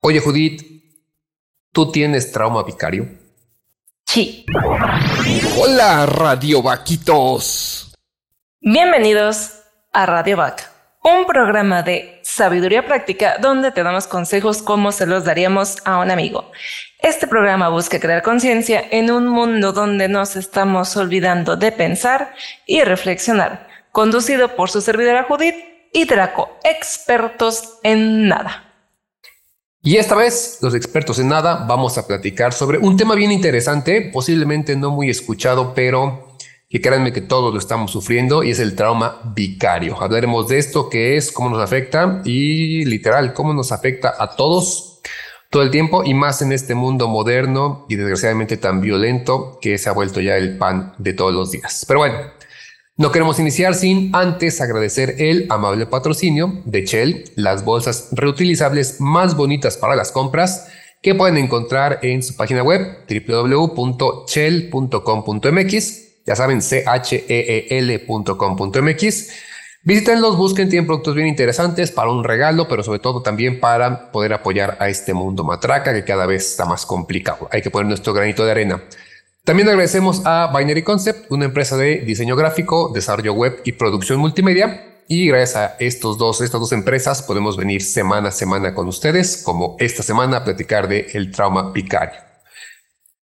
Oye, Judith, ¿tú tienes trauma vicario? Sí. Hola, Radio Vaquitos. Bienvenidos a Radio Vac, un programa de sabiduría práctica donde te damos consejos como se los daríamos a un amigo. Este programa busca crear conciencia en un mundo donde nos estamos olvidando de pensar y reflexionar, conducido por su servidora Judith y Draco, expertos en nada. Y esta vez, los expertos en nada, vamos a platicar sobre un tema bien interesante, posiblemente no muy escuchado, pero que créanme que todos lo estamos sufriendo y es el trauma vicario. Hablaremos de esto, qué es, cómo nos afecta y literal, cómo nos afecta a todos todo el tiempo y más en este mundo moderno y desgraciadamente tan violento que se ha vuelto ya el pan de todos los días. Pero bueno, no queremos iniciar sin antes agradecer el amable patrocinio de Shell, las bolsas reutilizables más bonitas para las compras que pueden encontrar en su página web www.shell.com.mx. Ya saben, c-h-e-e-l.com.mx. Visítenlos, busquen, tienen productos bien interesantes para un regalo, pero sobre todo también para poder apoyar a este mundo matraca que cada vez está más complicado. Hay que poner nuestro granito de arena. También agradecemos a Binary Concept, una empresa de diseño gráfico, desarrollo web y producción multimedia. Y gracias a estos dos, estas dos empresas podemos venir semana a semana con ustedes, como esta semana a platicar de el trauma vicario.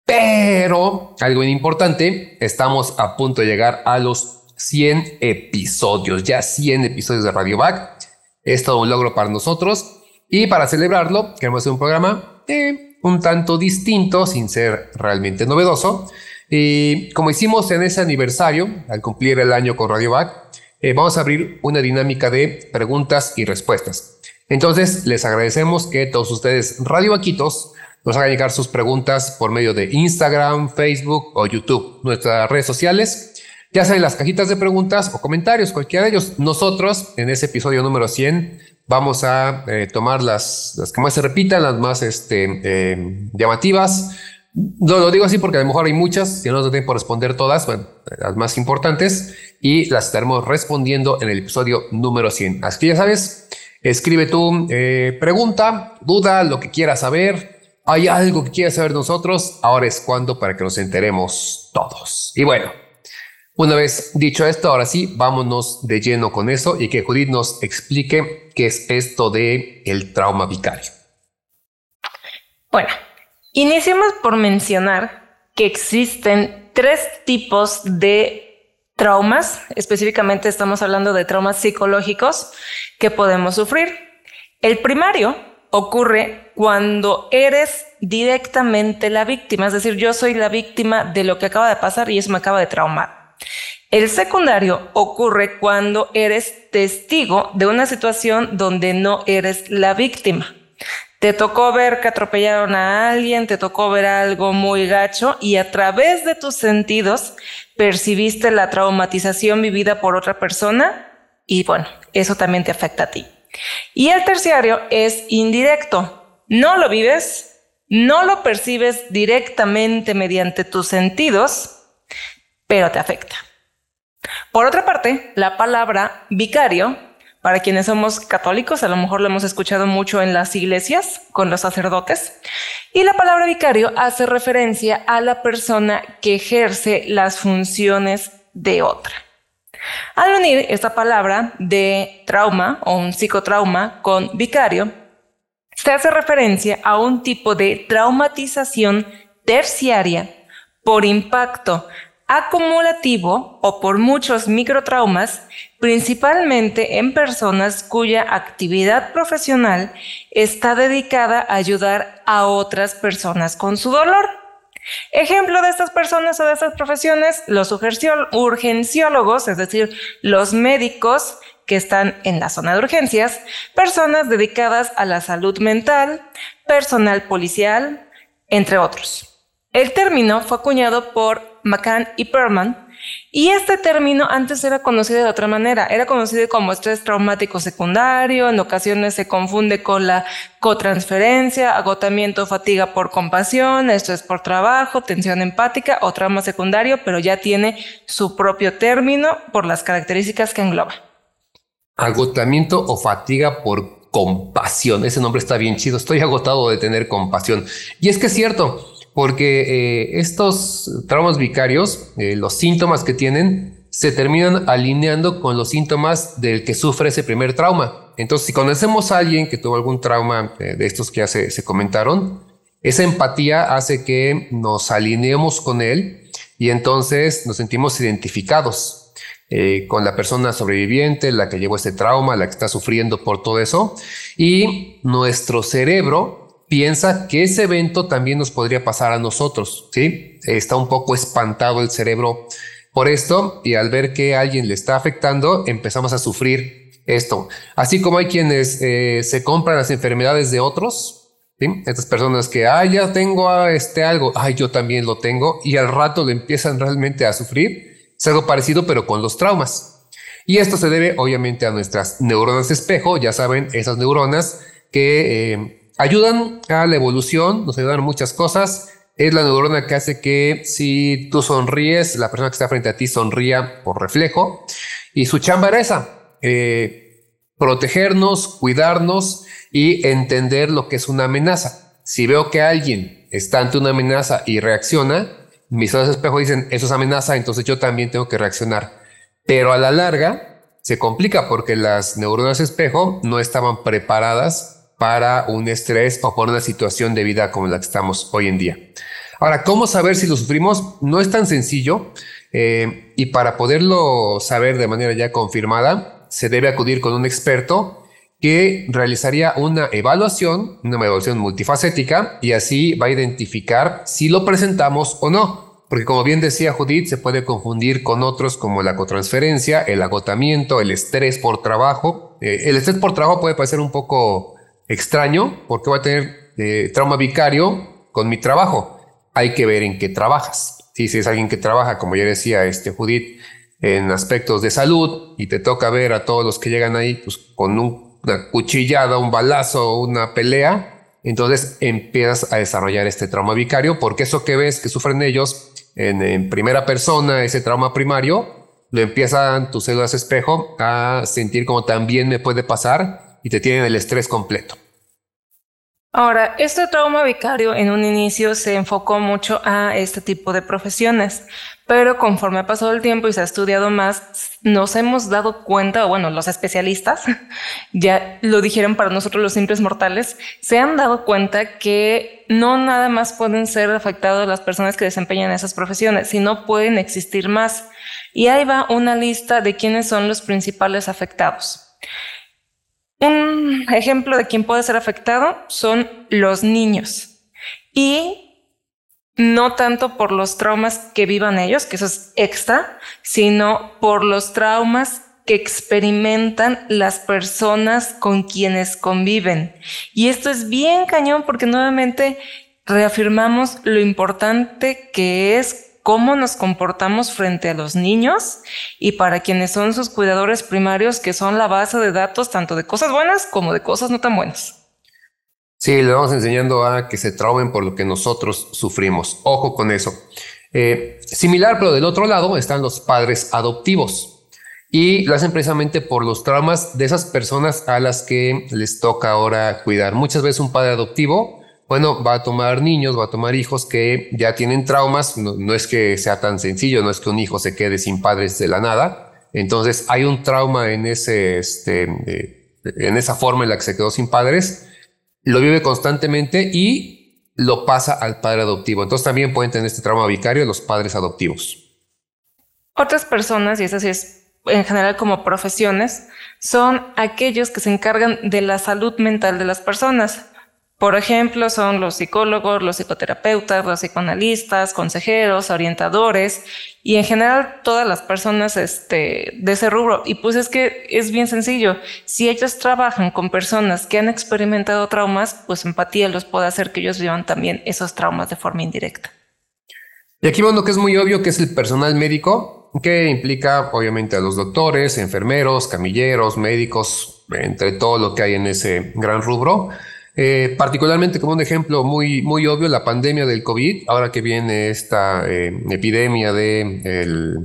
Pero algo importante, estamos a punto de llegar a los 100 episodios, ya 100 episodios de Radio Back. Es todo un logro para nosotros y para celebrarlo queremos hacer un programa de un tanto distinto, sin ser realmente novedoso. Y como hicimos en ese aniversario, al cumplir el año con Radio Back, eh, vamos a abrir una dinámica de preguntas y respuestas. Entonces, les agradecemos que todos ustedes Radio Vaquitos nos hagan llegar sus preguntas por medio de Instagram, Facebook o YouTube, nuestras redes sociales, ya sea en las cajitas de preguntas o comentarios, cualquiera de ellos. Nosotros, en ese episodio número 100, vamos a eh, tomar las, las que más se repitan, las más este, eh, llamativas. No, lo digo así porque a lo mejor hay muchas, si no nos da tiempo responder todas, las más importantes, y las estaremos respondiendo en el episodio número 100. Así que ya sabes, escribe tu eh, pregunta, duda, lo que quieras saber. ¿Hay algo que quieras saber nosotros? Ahora es cuando para que nos enteremos todos. Y bueno, una vez dicho esto, ahora sí, vámonos de lleno con eso y que Judith nos explique qué es esto de el trauma vicario. Bueno, iniciemos por mencionar que existen tres tipos de traumas, específicamente estamos hablando de traumas psicológicos que podemos sufrir. El primario ocurre cuando eres directamente la víctima, es decir, yo soy la víctima de lo que acaba de pasar y eso me acaba de traumar. El secundario ocurre cuando eres testigo de una situación donde no eres la víctima. Te tocó ver que atropellaron a alguien, te tocó ver algo muy gacho y a través de tus sentidos percibiste la traumatización vivida por otra persona y bueno, eso también te afecta a ti. Y el terciario es indirecto. No lo vives, no lo percibes directamente mediante tus sentidos, pero te afecta. Por otra parte, la palabra vicario, para quienes somos católicos, a lo mejor lo hemos escuchado mucho en las iglesias con los sacerdotes, y la palabra vicario hace referencia a la persona que ejerce las funciones de otra. Al unir esta palabra de trauma o un psicotrauma con vicario, se hace referencia a un tipo de traumatización terciaria por impacto acumulativo o por muchos microtraumas, principalmente en personas cuya actividad profesional está dedicada a ayudar a otras personas con su dolor. Ejemplo de estas personas o de estas profesiones, los urgenciólogos, es decir, los médicos que están en la zona de urgencias, personas dedicadas a la salud mental, personal policial, entre otros. El término fue acuñado por McCann y Perman, y este término antes era conocido de otra manera, era conocido como estrés traumático secundario, en ocasiones se confunde con la cotransferencia, agotamiento, fatiga por compasión, estrés por trabajo, tensión empática o trauma secundario, pero ya tiene su propio término por las características que engloba. Agotamiento o fatiga por compasión. Ese nombre está bien chido. Estoy agotado de tener compasión. Y es que es cierto, porque eh, estos traumas vicarios, eh, los síntomas que tienen, se terminan alineando con los síntomas del que sufre ese primer trauma. Entonces, si conocemos a alguien que tuvo algún trauma eh, de estos que ya se, comentaron, esa empatía hace que nos alineemos con él y entonces nos sentimos identificados con la persona sobreviviente, la que llevó este trauma, la que está sufriendo por todo eso. Y nuestro cerebro piensa que ese evento también nos podría pasar a nosotros, ¿sí? Está un poco espantado el cerebro por esto y al ver que a alguien le está afectando, empezamos a sufrir esto. Así como hay quienes eh, se compran las enfermedades de otros, ¿sí? Estas personas que, ah, ya tengo este algo, ay, yo también lo tengo, y al rato lo empiezan realmente a sufrir es algo parecido, pero con los traumas. Y esto se debe obviamente a nuestras neuronas espejo, ya saben, esas neuronas que eh, ayudan a la evolución, nos ayudan a muchas cosas. Es la neurona que hace que si tú sonríes, la persona que está frente a ti sonría por reflejo. Y su chamba era esa, eh, protegernos, cuidarnos y entender lo que es una amenaza. Si veo que alguien está ante una amenaza y reacciona, mis ojos espejo dicen, eso es amenaza, entonces yo también tengo que reaccionar. Pero a la larga se complica porque las neuronas espejo no estaban preparadas para un estrés o por una situación de vida como la que estamos hoy en día. Ahora, ¿cómo saber si lo sufrimos? No es tan sencillo eh, y para poderlo saber de manera ya confirmada, se debe acudir con un experto que realizaría una evaluación, una evaluación multifacética, y así va a identificar si lo presentamos o no. Porque como bien decía Judith, se puede confundir con otros como la cotransferencia, el agotamiento, el estrés por trabajo. Eh, el estrés por trabajo puede parecer un poco extraño porque va a tener eh, trauma vicario con mi trabajo. Hay que ver en qué trabajas. Si es alguien que trabaja, como ya decía este Judith, en aspectos de salud y te toca ver a todos los que llegan ahí pues, con un una cuchillada, un balazo, una pelea, entonces empiezas a desarrollar este trauma vicario, porque eso que ves que sufren ellos en, primera persona, ese trauma primario, lo empiezan tus células espejo a sentir como también me puede pasar y te tienen el estrés completo. Ahora, este trauma vicario en un inicio se enfocó mucho a este tipo de profesiones, pero conforme ha pasado el tiempo y se ha estudiado más, nos hemos dado cuenta, o bueno, los especialistas ya lo dijeron para nosotros los simples mortales, se han dado cuenta que no nada más pueden ser afectados las personas que desempeñan esas profesiones, sino pueden existir más. Y ahí va una lista de quiénes son los principales afectados. Un ejemplo de quién puede ser afectado son los niños. Y no tanto por los traumas que vivan ellos, que eso es extra, sino por los traumas que experimentan las personas con quienes conviven. Y esto es bien cañón porque nuevamente reafirmamos lo importante que es cómo nos comportamos frente a los niños y para quienes son sus cuidadores primarios, que son la base de datos tanto de cosas buenas como de cosas no tan buenas. Sí, le vamos enseñando a que se traumen por lo que nosotros sufrimos. Ojo con eso. Eh, similar, pero del otro lado están los padres adoptivos y lo hacen precisamente por los traumas de esas personas a las que les toca ahora cuidar. Muchas veces un padre adoptivo bueno, va a tomar niños, va a tomar hijos que ya tienen traumas, no, es que sea tan sencillo, no es que un hijo se quede sin padres de la nada, entonces hay un trauma en, ese, este, eh, en esa forma en la que se quedó sin padres, lo vive constantemente y lo pasa al padre adoptivo. Entonces también pueden tener este trauma vicario los padres adoptivos. Otras personas, y eso sí es en general como profesiones, son aquellos que se encargan de la salud mental de las personas. Por ejemplo, son los psicólogos, los psicoterapeutas, los psicoanalistas, consejeros, orientadores y en general todas las personas este, de ese rubro. Y pues es que es bien sencillo. Si ellos trabajan con personas que han experimentado traumas, pues empatía los puede hacer que ellos vivan también esos traumas de forma indirecta. Y aquí bueno que es muy obvio que es el personal médico, que implica obviamente a los doctores, enfermeros, camilleros, médicos, entre todo lo que hay en ese gran rubro. Eh, particularmente como un ejemplo muy, muy obvio, la pandemia del COVID, ahora que viene esta eh, epidemia de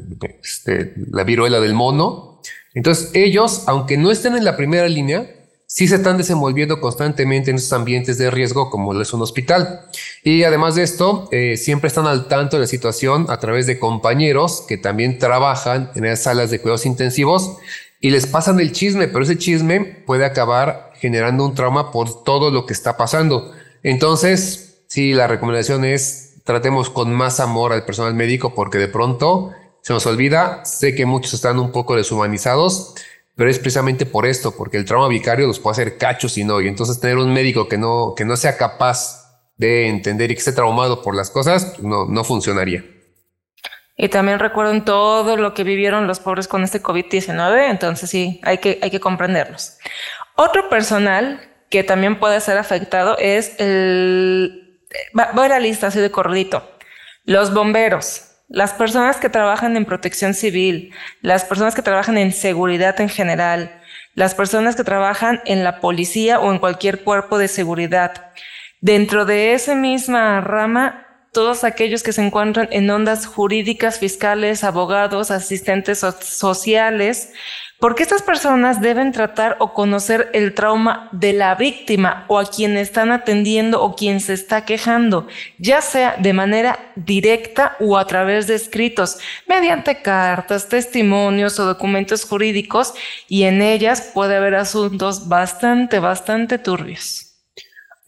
este, la viruela del mono. Entonces ellos, aunque no estén en la primera línea, sí se están desenvolviendo constantemente en esos ambientes de riesgo como lo es un hospital. Y además de esto, eh, siempre están al tanto de la situación a través de compañeros que también trabajan en esas salas de cuidados intensivos y les pasan el chisme, pero ese chisme puede acabar generando un trauma por todo lo que está pasando. Entonces, sí, la recomendación es tratemos con más amor al personal médico porque de pronto se nos olvida, sé que muchos están un poco deshumanizados, pero es precisamente por esto, porque el trauma vicario los puede hacer cachos y no, y entonces tener un médico que no, que no sea capaz de entender y que esté traumado por las cosas, no, no funcionaría. Y también recuerden todo lo que vivieron los pobres con este COVID-19, entonces sí, hay que, hay que comprenderlos. Otro personal que también puede ser afectado es el... Voy a la lista así de corridito. Los bomberos, las personas que trabajan en protección civil, las personas que trabajan en seguridad en general, las personas que trabajan en la policía o en cualquier cuerpo de seguridad. Dentro de esa misma rama, todos aquellos que se encuentran en ondas jurídicas, fiscales, abogados, asistentes sociales, porque estas personas deben tratar o conocer el trauma de la víctima o a quien están atendiendo o quien se está quejando, ya sea de manera directa o a través de escritos, mediante cartas, testimonios o documentos jurídicos, y en ellas puede haber asuntos bastante, bastante turbios.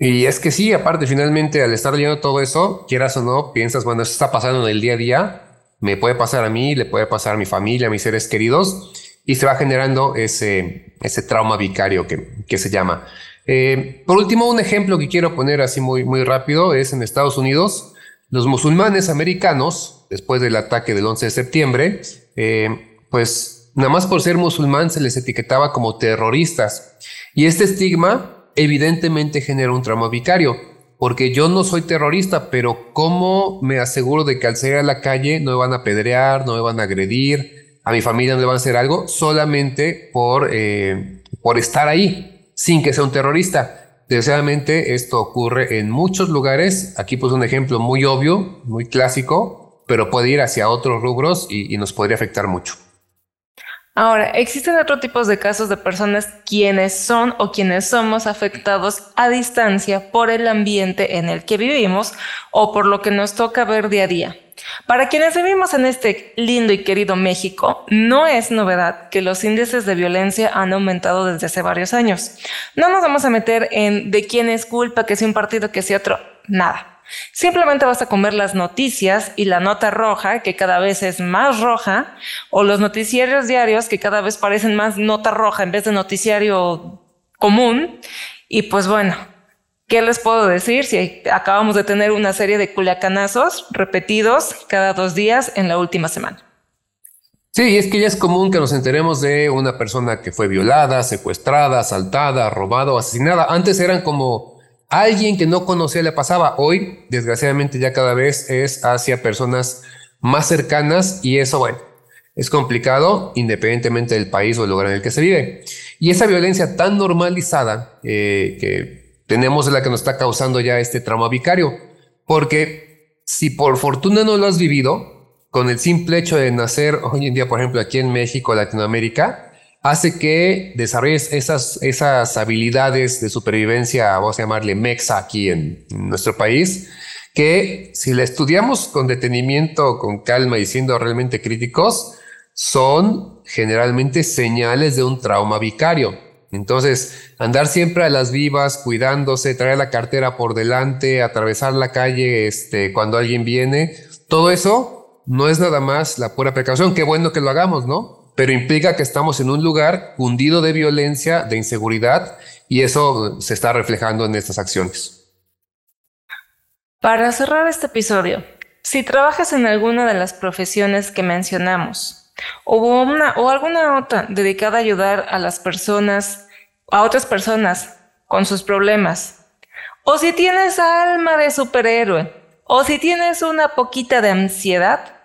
Y es que sí, aparte, finalmente, al estar leyendo todo eso, quieras o no, piensas, bueno, eso está pasando en el día a día, me puede pasar a mí, le puede pasar a mi familia, a mis seres queridos y se va generando ese, ese trauma vicario que, que se llama. Eh, por último, un ejemplo que quiero poner así muy, muy rápido es en Estados Unidos, los musulmanes americanos, después del ataque del 11 de septiembre, eh, pues nada más por ser musulmán se les etiquetaba como terroristas. Y este estigma evidentemente genera un trauma vicario, porque yo no soy terrorista, pero ¿cómo me aseguro de que al salir a la calle no me van a apedrear, no me van a agredir? a mi familia no le van a hacer algo solamente por, eh, por estar ahí, sin que sea un terrorista. Desgraciadamente esto ocurre en muchos lugares. Aquí pues un ejemplo muy obvio, muy clásico, pero puede ir hacia otros rubros y nos podría afectar mucho. Ahora, existen otros tipos de casos de personas quienes son o quienes somos afectados a distancia por el ambiente en el que vivimos o por lo que nos toca ver día a día. Para quienes vivimos en este lindo y querido México, no es novedad que los índices de violencia han aumentado desde hace varios años. No nos vamos a meter en de quién es culpa, que sea un partido, que sea otro, nada. Simplemente vas a comer las noticias y la nota roja, que cada vez es más roja, o los noticiarios diarios, que cada vez parecen más nota roja en vez de noticiario común. Y pues bueno, ¿Qué les puedo decir si acabamos de tener una serie de culiacanazos repetidos cada dos días en la última semana? Sí, es que ya es común que nos enteremos de una persona que fue violada, secuestrada, asaltada, robada o asesinada. Antes eran como alguien que no conocía le pasaba. Hoy, desgraciadamente, ya cada vez es hacia personas más cercanas y eso, bueno, es complicado independientemente del país o el lugar en el que se vive. Y esa violencia tan normalizada eh, que tenemos la que nos está causando ya este trauma vicario. Porque si por fortuna no lo has vivido, con el simple hecho de nacer hoy en día, por ejemplo, aquí en México, Latinoamérica, hace que desarrolles esas, esas habilidades de supervivencia, vamos a llamarle mexa aquí en, nuestro país, que si la estudiamos con detenimiento, con calma y siendo realmente críticos, son generalmente señales de un trauma vicario. Entonces, andar siempre a las vivas, cuidándose, traer la cartera por delante, atravesar la calle este, cuando alguien viene, todo eso no es nada más la pura precaución. Qué bueno que lo hagamos, ¿no? Pero implica que estamos en un lugar hundido de violencia, de inseguridad, y eso se está reflejando en estas acciones. Para cerrar este episodio, si trabajas en alguna de las profesiones que mencionamos, o, una, o alguna otra dedicada a ayudar a las personas, a otras personas con sus problemas. O si tienes alma de superhéroe, o si tienes una poquita de ansiedad,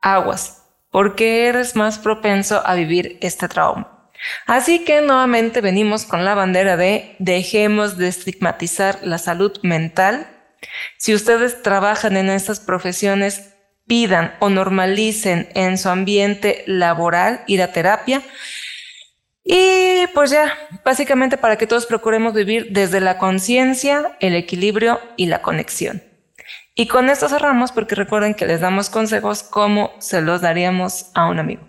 aguas, porque eres más propenso a vivir este trauma. Así que nuevamente venimos con la bandera de dejemos de estigmatizar la salud mental. Si ustedes trabajan en estas profesiones, pidan o normalicen en su ambiente laboral ir a terapia. Y pues ya, básicamente para que todos procuremos vivir desde la conciencia, el equilibrio y la conexión. Y con esto cerramos porque recuerden que les damos consejos como se los daríamos a un amigo.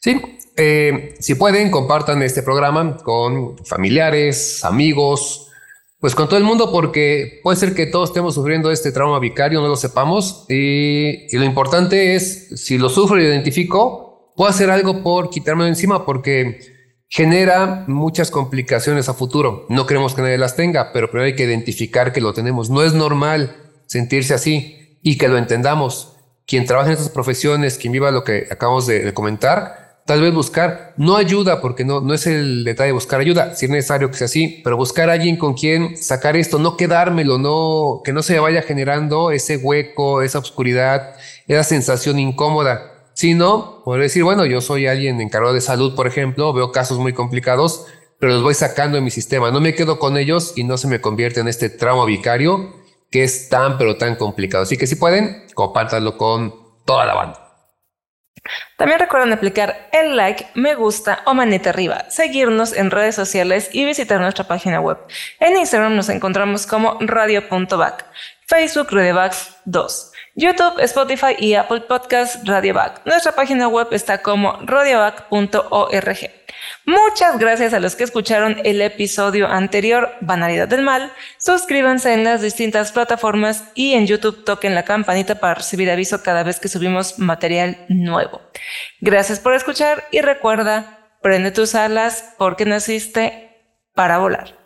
Sí, eh, si pueden, compartan este programa con familiares, amigos, pues con todo el mundo, porque puede ser que todos estemos sufriendo este trauma vicario, no lo sepamos. Y, lo importante es, si lo sufro y identifico, puedo hacer algo por quitármelo encima, porque genera muchas complicaciones a futuro. No queremos que nadie las tenga, pero primero hay que identificar que lo tenemos. No es normal sentirse así y que lo entendamos. Quien trabaja en estas profesiones, quien viva lo que acabamos de, comentar, tal vez buscar no ayuda, porque no, no es el detalle de buscar ayuda, si es necesario que sea así, pero buscar alguien con quien sacar esto, no quedármelo, no, que no se vaya generando ese hueco, esa oscuridad, esa sensación incómoda, sino poder decir, bueno, yo soy alguien encargado de salud, por ejemplo, veo casos muy complicados, pero los voy sacando de mi sistema, no me quedo con ellos y no se me convierte en este trauma vicario que es tan pero tan complicado. Así que si pueden, compártanlo con toda la banda. También recuerden aplicar el like, me gusta o manita arriba, seguirnos en redes sociales y visitar nuestra página web. En Instagram nos encontramos como radio.back, Facebook radioback 2, YouTube, Spotify y Apple Podcast Radioback. Nuestra página web está como radioback.org. Muchas gracias a los que escucharon el episodio anterior, Banalidad del Mal. Suscríbanse en las distintas plataformas y en YouTube toquen la campanita para recibir aviso cada vez que subimos material nuevo. Gracias por escuchar y recuerda, prende tus alas porque naciste para volar.